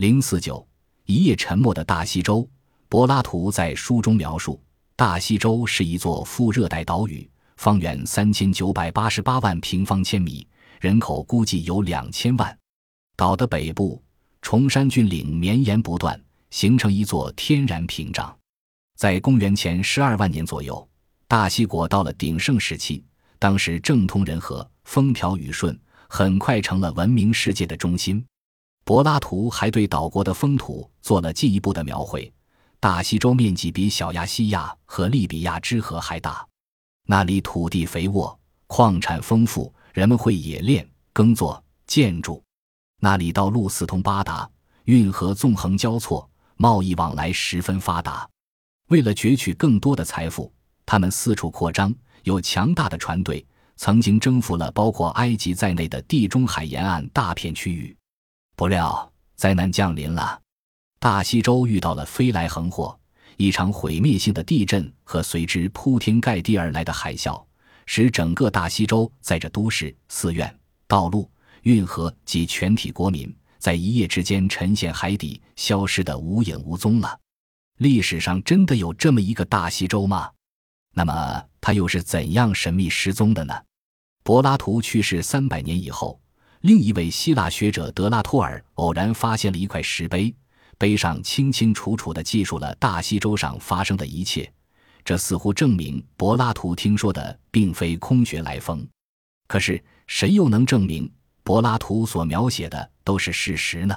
零四九一夜沉没的大西洲。柏拉图在书中描述，大西洲是一座副热带岛屿，方圆三千九百八十八万平方千米，人口估计有两千万。岛的北部，崇山峻岭绵延不断，形成一座天然屏障。在公元前十二万年左右，大西国到了鼎盛时期，当时政通人和，风调雨顺，很快成了闻名世界的中心。柏拉图还对岛国的风土做了进一步的描绘。大西洲面积比小亚细亚和利比亚之河还大，那里土地肥沃，矿产丰富，人们会冶炼、耕作、建筑。那里道路四通八达，运河纵横交错，贸易往来十分发达。为了攫取更多的财富，他们四处扩张，有强大的船队，曾经征服了包括埃及在内的地中海沿岸大片区域。不料灾难降临了。大西洲遇到了飞来横祸，一场毁灭性的地震和随之铺天盖地而来的海啸，使整个大西洲载着都市、寺院、道路、运河及全体国民，在一夜之间沉陷海底，消失得无影无踪了。历史上真的有这么一个大西洲吗？那么它又是怎样神秘失踪的呢？柏拉图去世三百年以后，另一位希腊学者德拉托尔偶然发现了一块石碑。碑上清清楚楚地记述了大西洲上发生的一切，这似乎证明柏拉图听说的并非空穴来风。可是，谁又能证明柏拉图所描写的都是事实呢？